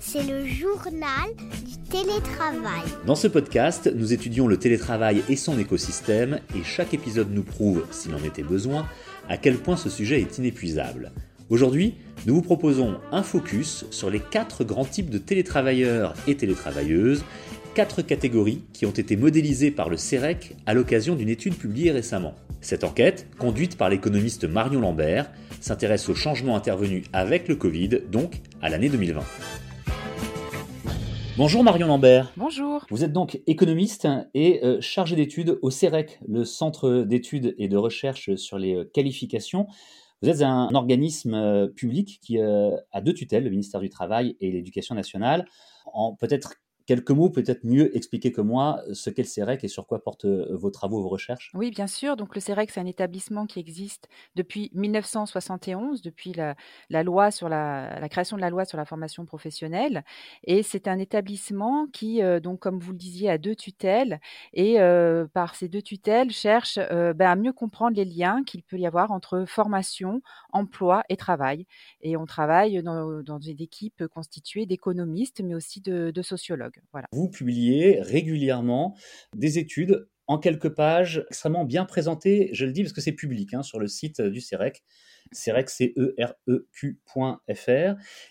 C'est le journal du télétravail. Dans ce podcast, nous étudions le télétravail et son écosystème et chaque épisode nous prouve, s'il en était besoin, à quel point ce sujet est inépuisable. Aujourd'hui, nous vous proposons un focus sur les quatre grands types de télétravailleurs et télétravailleuses, quatre catégories qui ont été modélisées par le CEREC à l'occasion d'une étude publiée récemment. Cette enquête, conduite par l'économiste Marion Lambert, s'intéresse aux changements intervenus avec le Covid, donc à l'année 2020. Bonjour Marion Lambert. Bonjour. Vous êtes donc économiste et euh, chargé d'études au CEREC, le Centre d'études et de recherche sur les euh, qualifications. Vous êtes un organisme euh, public qui a deux tutelles, le ministère du Travail et l'Éducation nationale. En peut-être quelques mots, peut-être mieux expliquer que moi ce qu'est le CEREC et sur quoi portent euh, vos travaux, vos recherches Oui, bien sûr. Donc le CEREC, c'est un établissement qui existe depuis 1971, depuis la, loi sur la, création de la loi sur la formation professionnelle. Et c'est un établissement qui, euh, donc comme vous le disiez, a deux tutelles et euh, par ces deux tutelles cherche ben, à mieux comprendre les liens qu'il peut y avoir entre formation, emploi et travail. Et on travaille dans, dans une équipe constituée d'économistes, mais aussi de sociologues. Vous publiez régulièrement des études en quelques pages, extrêmement bien présentées, je le dis parce que c'est public hein, sur le site du CEREC, CEREC, c e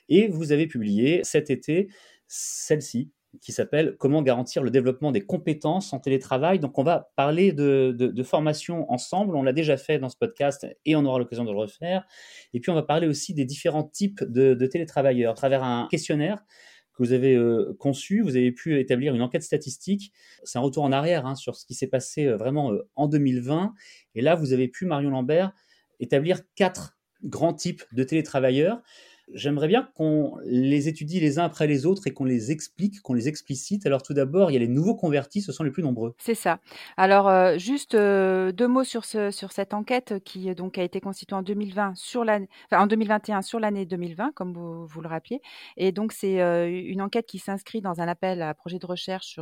et vous avez publié cet été celle-ci, qui s'appelle Comment garantir le développement des compétences en télétravail. Donc, on va parler de, formation ensemble. On l'a déjà fait dans ce podcast et on aura l'occasion de le refaire. Et puis, on va parler aussi des différents types de télétravailleurs à travers un questionnaire que vous avez euh, conçu. Vous avez pu établir une enquête statistique. C'est un retour en arrière hein, sur ce qui s'est passé euh, vraiment euh, en 2020. Et là, vous avez pu, Marion Lambert, établir quatre grands types de télétravailleurs. J'aimerais bien qu'on les étudie les uns après les autres et qu'on les explique, qu'on les explicite. Alors tout d'abord, il y a les nouveaux convertis, ce sont les plus nombreux. C'est ça. Alors euh, juste euh, deux mots sur, ce, sur cette enquête qui donc a été constituée en 2020 sur l'année, enfin, en 2021 sur l'année 2020, comme vous, vous, le rappeliez. Et donc c'est euh, une enquête qui s'inscrit dans un appel à projet de recherche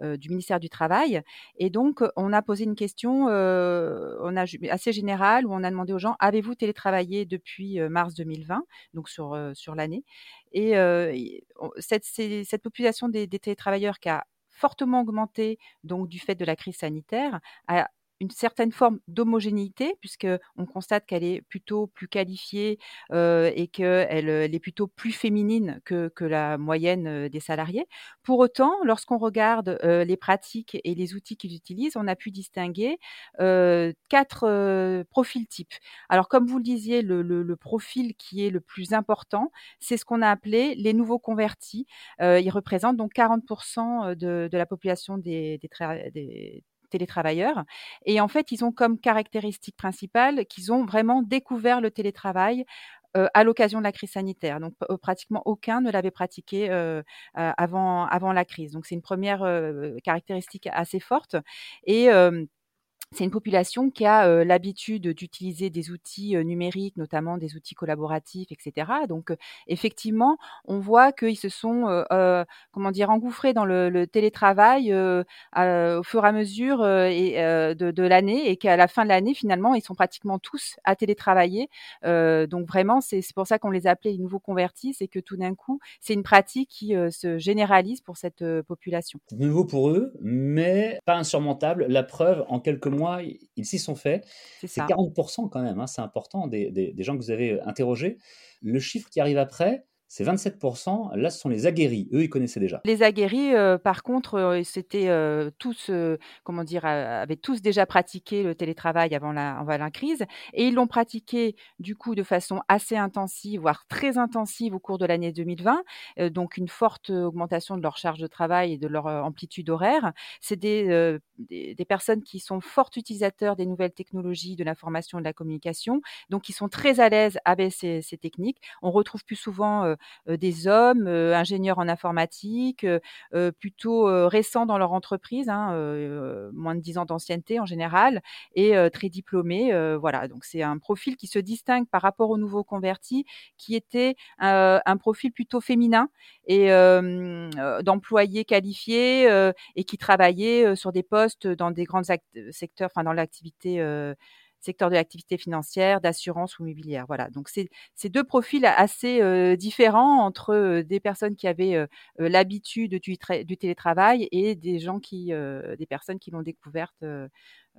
du ministère du Travail. Et donc on a posé une question, assez générale où on a demandé aux gens avez-vous télétravaillé depuis mars 2020 Donc sur, l'année. Et cette, cette, population des, des, télétravailleurs qui a fortement augmenté donc du fait de la crise sanitaire a une certaine forme d'homogénéité, puisqu'on constate qu'elle est plutôt plus qualifiée euh, et qu'elle elle est plutôt plus féminine que, que, la moyenne euh, des salariés. Pour autant, lorsqu'on regarde euh, les pratiques et les outils qu'ils utilisent, on a pu distinguer euh, quatre euh, profils types. Alors, comme vous le disiez, le, le, le profil qui est le plus important, c'est ce qu'on a appelé les nouveaux convertis. ils représentent donc 40% de, de, la population des, des, des télétravailleurs. Et en fait, ils ont comme caractéristique principale qu'ils ont vraiment découvert le télétravail euh, à l'occasion de la crise sanitaire. Donc pratiquement aucun ne l'avait pratiqué euh, avant, avant la crise. Donc c'est une première caractéristique assez forte. Et c'est une population qui a l'habitude d'utiliser des outils numériques, notamment des outils collaboratifs, etc. Donc, effectivement, on voit qu'ils se sont, comment dire, engouffrés dans le, télétravail au fur et à mesure de, l'année, et qu'à la fin de l'année, finalement, ils sont pratiquement tous à télétravailler. donc, vraiment, c'est pour ça qu'on les a appelés les nouveaux convertis, c'est que tout d'un coup, c'est une pratique qui se généralise pour cette population. Nouveau pour eux, mais pas insurmontable. La preuve, en quelques mois mois, ils s'y sont faits. C'est 40% quand même, hein, c'est important, des, des, gens que vous avez interrogés. Le chiffre qui arrive après, c'est 27%. Là, ce sont les aguerris. Eux, ils connaissaient déjà. Les aguerris, euh, par contre, euh, c'était euh, tous, comment dire, avaient tous déjà pratiqué le télétravail avant la, crise. Et ils l'ont pratiqué, du coup, de façon assez intensive, voire très intensive au cours de l'année 2020. donc, une forte augmentation de leur charge de travail et de leur amplitude horaire. C'est des, personnes qui sont forts utilisateurs des nouvelles technologies, de l'information et de la communication. Donc, qui sont très à l'aise avec ces, ces techniques. On retrouve plus souvent des hommes euh, ingénieurs en informatique, euh, plutôt récents dans leur entreprise, hein, moins de 10 ans d'ancienneté en général, et très diplômés. voilà, donc c'est un profil qui se distingue par rapport aux nouveaux convertis, qui était un profil plutôt féminin et d'employés qualifiés et qui travaillaient sur des postes dans des grands secteurs, enfin dans l'activité secteur de l'activité financière, d'assurance ou immobilière. Voilà. Donc c'est deux profils assez différents entre des personnes qui avaient l'habitude du, du, télétravail et des gens qui, des personnes qui l'ont découverte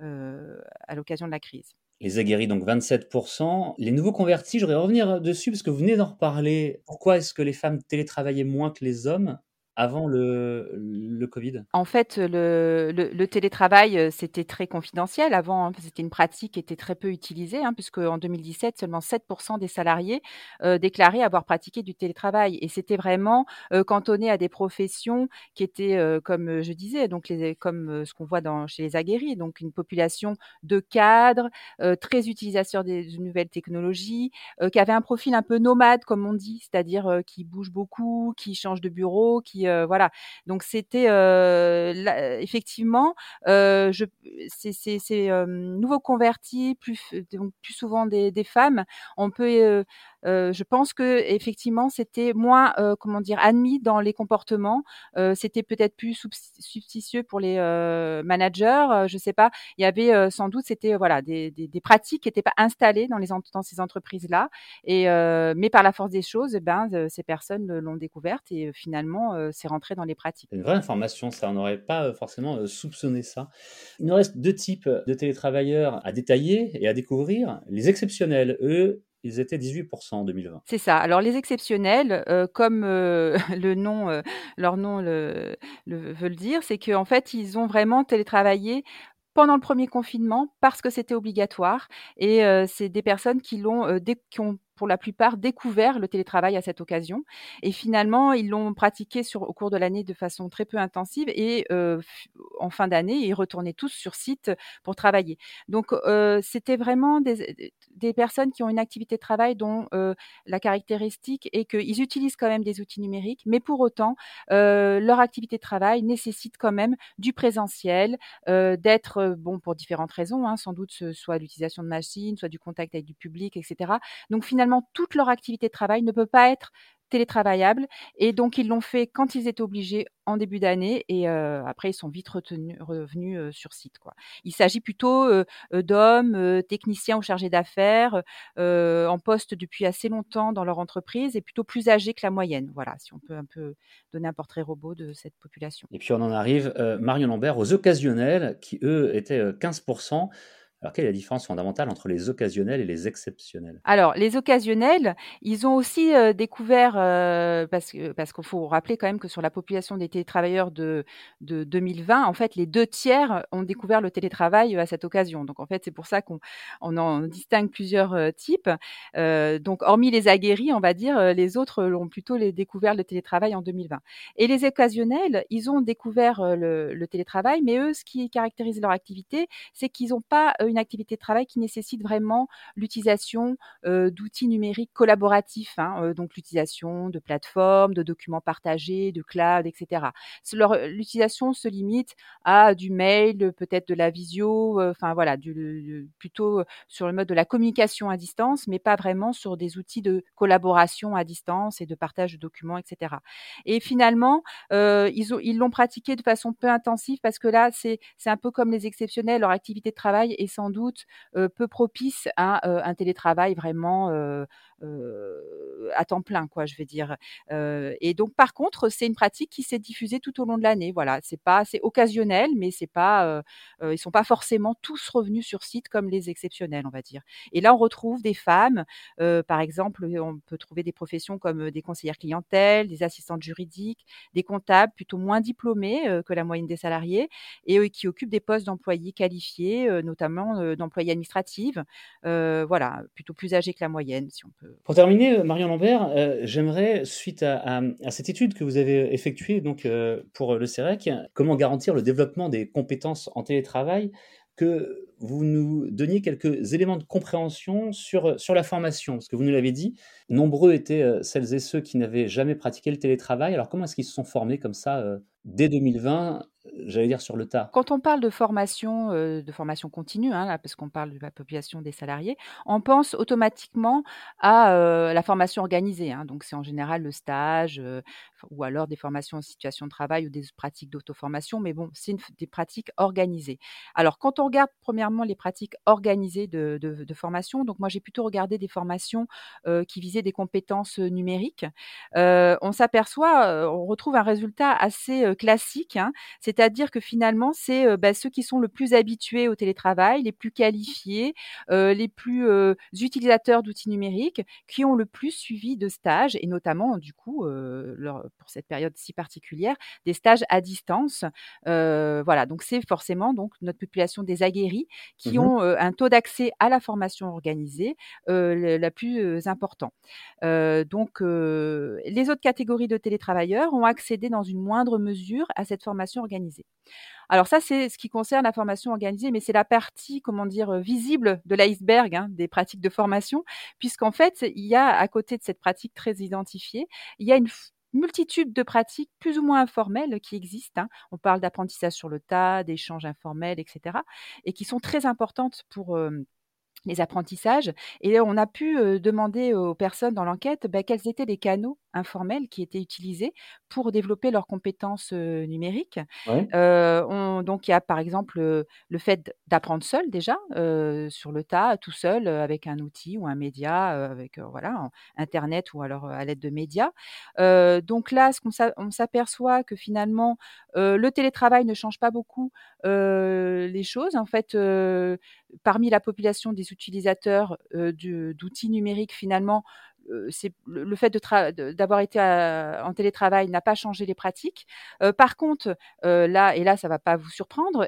à l'occasion de la crise. Les aguerris, donc 27%. Les nouveaux convertis, je voudrais revenir dessus parce que vous venez d'en reparler. Pourquoi est-ce que les femmes télétravaillaient moins que les hommes? Avant le, le Covid? En fait, le, le, télétravail, euh, c'était très confidentiel avant. Hein, c'était une pratique qui était très peu utilisée, hein, puisque en 2017, seulement 7% des salariés euh, déclaraient avoir pratiqué du télétravail. Et c'était vraiment euh, cantonné à des professions qui étaient, comme je disais, donc les, comme ce qu'on voit dans, chez les aguerris, donc une population de cadres, très utilisateurs des nouvelles technologies, qui avait un profil un peu nomade, comme on dit, c'est-à-dire qui bouge beaucoup, qui change de bureau, qui euh, voilà. Donc c'était euh, effectivement, euh, je, ces, ces, nouveaux convertis, plus, donc plus souvent des, des femmes, on peut euh, je pense que effectivement c'était moins euh, comment dire admis dans les comportements. Euh, c'était peut-être plus substicieux pour les managers. je sais pas. Il y avait sans doute c'était voilà des, des, des, pratiques qui n'étaient pas installées dans les dans ces entreprises là. Et mais par la force des choses, eh ben ces personnes l'ont découverte et finalement c'est rentré dans les pratiques. Une vraie information, ça. On n'aurait pas forcément soupçonné ça. Il nous reste deux types de télétravailleurs à détailler et à découvrir. Les exceptionnels, eux, ils étaient 18% en 2020. C'est ça. Alors les exceptionnels, euh, comme euh, le nom, euh, leur nom le, le, veut le dire, c'est qu'en fait, ils ont vraiment télétravaillé pendant le premier confinement parce que c'était obligatoire et c'est des personnes qui l'ont ont pour la plupart découvert le télétravail à cette occasion. Et finalement, ils l'ont pratiqué au cours de l'année de façon très peu intensive. Et euh, en fin d'année, ils retournaient tous sur site pour travailler. Donc, euh, c'était vraiment des, des, personnes qui ont une activité de travail dont euh, la caractéristique est qu'ils utilisent quand même des outils numériques, mais pour autant, leur activité de travail nécessite quand même du présentiel, d'être, bon, pour différentes raisons, hein, sans doute soit l'utilisation de machines, soit du contact avec du public, etc. Donc, finalement, toute leur activité de travail ne peut pas être télétravaillable et donc ils l'ont fait quand ils étaient obligés en début d'année et euh, après ils sont vite revenus euh, sur site. Il s'agit plutôt euh, d'hommes, techniciens ou chargés d'affaires en poste depuis assez longtemps dans leur entreprise et plutôt plus âgés que la moyenne. Voilà, si on peut un peu donner un portrait robot de cette population. Et puis on en arrive, Marion Lambert, aux occasionnels qui eux étaient 15%. Alors, quelle est la différence fondamentale entre les occasionnels et les exceptionnels? Alors, les occasionnels, ils ont aussi euh, découvert, euh, parce, qu'il faut rappeler quand même que sur la population des télétravailleurs de, de 2020, en fait, les deux tiers ont découvert le télétravail à cette occasion. Donc, en fait, c'est pour ça qu'on on en distingue plusieurs euh, types. donc, hormis les aguerris, on va dire, les autres l'ont plutôt découvert le télétravail en 2020. Et les occasionnels, ils ont découvert le télétravail, mais eux, ce qui caractérise leur activité, c'est qu'ils n'ont pas une activité de travail qui nécessite vraiment l'utilisation euh, d'outils numériques collaboratifs, hein, euh, donc l'utilisation de plateformes, de documents partagés, de cloud, etc. L'utilisation se limite à du mail, peut-être de la visio, euh, enfin voilà, plutôt sur le mode de la communication à distance, mais pas vraiment sur des outils de collaboration à distance et de partage de documents, etc. Et finalement, ils ont ils l'ont pratiqué de façon peu intensive parce que là, c'est c'est un peu comme les exceptionnels, leur activité de travail est doute peu propice à un télétravail vraiment à temps plein, quoi, je vais dire. et donc, par contre, c'est une pratique qui s'est diffusée tout au long de l'année. Voilà, c'est pas, c'est occasionnel, mais c'est pas, ils sont pas forcément tous revenus sur site comme les exceptionnels, on va dire. Et là, on retrouve des femmes, par exemple, on peut trouver des professions comme des conseillères clientèle, des assistantes juridiques, des comptables plutôt moins diplômés que la moyenne des salariés et qui occupent des postes d'employés qualifiés, notamment d'employés administratifs. voilà, plutôt plus âgés que la moyenne, si on peut pour terminer, Marion Lambert, euh, j'aimerais, suite à, cette étude que vous avez effectuée donc, euh, pour le CEREC, comment garantir le développement des compétences en télétravail, que vous nous donniez quelques éléments de compréhension sur, sur la formation? Parce que vous nous l'avez dit, nombreux étaient celles et ceux qui n'avaient jamais pratiqué le télétravail. Alors comment est-ce qu'ils se sont formés comme ça dès 2020 j'allais dire sur le tas. Quand on parle de formation, euh, de formation continue, hein, parce qu'on parle de la population des salariés, on pense automatiquement à euh, la formation organisée. Hein, donc c'est en général le stage, euh, ou alors des formations en situation de travail ou des pratiques d'auto-formation, mais bon, c'est des pratiques organisées. Alors, quand on regarde premièrement les pratiques organisées de, formation, donc moi j'ai plutôt regardé des formations qui visaient des compétences numériques, on s'aperçoit, on retrouve un résultat assez classique, hein. c'est-à-dire que finalement, c'est bah, ceux qui sont le plus habitués au télétravail, les plus qualifiés, les plus utilisateurs d'outils numériques, qui ont le plus suivi de stages, et notamment, du coup, pour cette période si particulière, des stages à distance. voilà, donc c'est forcément donc notre population des aguerris qui mmh ont un taux d'accès à la formation organisée la plus important. donc, les autres catégories de télétravailleurs ont accédé dans une moindre mesure à cette formation organisée. Alors ça, c'est ce qui concerne la formation organisée, mais c'est la partie, comment dire, visible de l'iceberg hein, des pratiques de formation, puisqu'en fait, il y a à côté de cette pratique très identifiée, il y a une multitude de pratiques plus ou moins informelles qui existent. Hein. On parle d'apprentissage sur le tas, d'échanges informels, etc. et qui sont très importantes pour les apprentissages. Et on a pu demander aux personnes dans l'enquête bah, quels étaient les canaux informels qui étaient utilisés pour développer leurs compétences numériques. donc il y a par exemple le fait d'apprendre seul déjà sur le tas, tout seul avec un outil ou un média, avec voilà internet ou alors à l'aide de médias. donc là, ce on s'aperçoit que finalement le télétravail ne change pas beaucoup les choses. En fait, parmi la population des utilisateurs d'outils numériques, finalement, c'est le, fait d'avoir été en télétravail n'a pas changé les pratiques. par contre, là et là, ça va pas vous surprendre.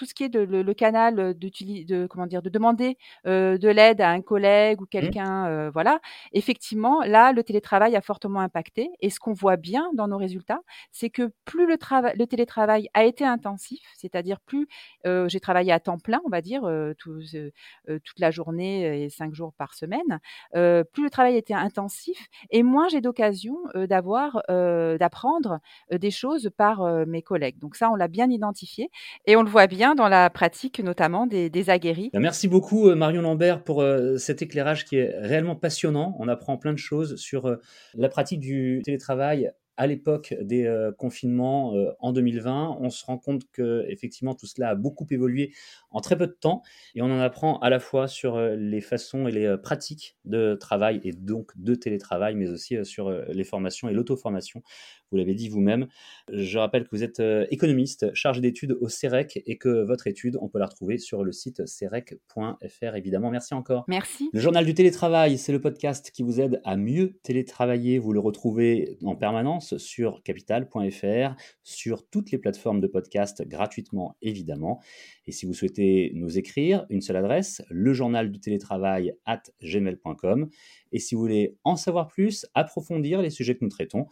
Tout ce qui est de, le, canal de comment dire de demander de l'aide à un collègue ou mmh. quelqu'un voilà effectivement là le télétravail a fortement impacté et ce qu'on voit bien dans nos résultats c'est que plus le le télétravail a été intensif c'est-à-dire plus j'ai travaillé à temps plein on va dire toute la journée et cinq jours par semaine plus le travail était intensif et moins j'ai d'occasion d'avoir d'apprendre des choses par mes collègues donc ça on l'a bien identifié et on le voit bien dans la pratique notamment des, des. Ben, merci beaucoup euh, Marion Lambert pour euh, cet éclairage qui est réellement passionnant. On apprend plein de choses sur euh, la pratique du télétravail à l'époque des euh, confinements euh, en 2020, on se rend compte que effectivement tout cela a beaucoup évolué en très peu de temps et on en apprend à la fois sur euh, les façons et les pratiques de travail et donc de télétravail, mais aussi sur les formations et l'auto-formation. Vous l'avez dit vous-même. Je rappelle que vous êtes économiste, chargé d'études au CEREC et que votre étude, on peut la retrouver sur le site cerec.fr évidemment. Merci encore. Merci. Le journal du télétravail, c'est le podcast qui vous aide à mieux télétravailler. Vous le retrouvez en permanence sur capital.fr, sur toutes les plateformes de podcast gratuitement évidemment. Et si vous souhaitez nous écrire, une seule adresse, le journal du télétravail at gmail.com. Et si vous voulez en savoir plus, approfondir les sujets que nous traitons,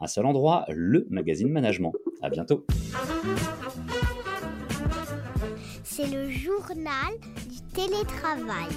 un seul endroit, le magazine Management. À bientôt. C'est le journal du télétravail.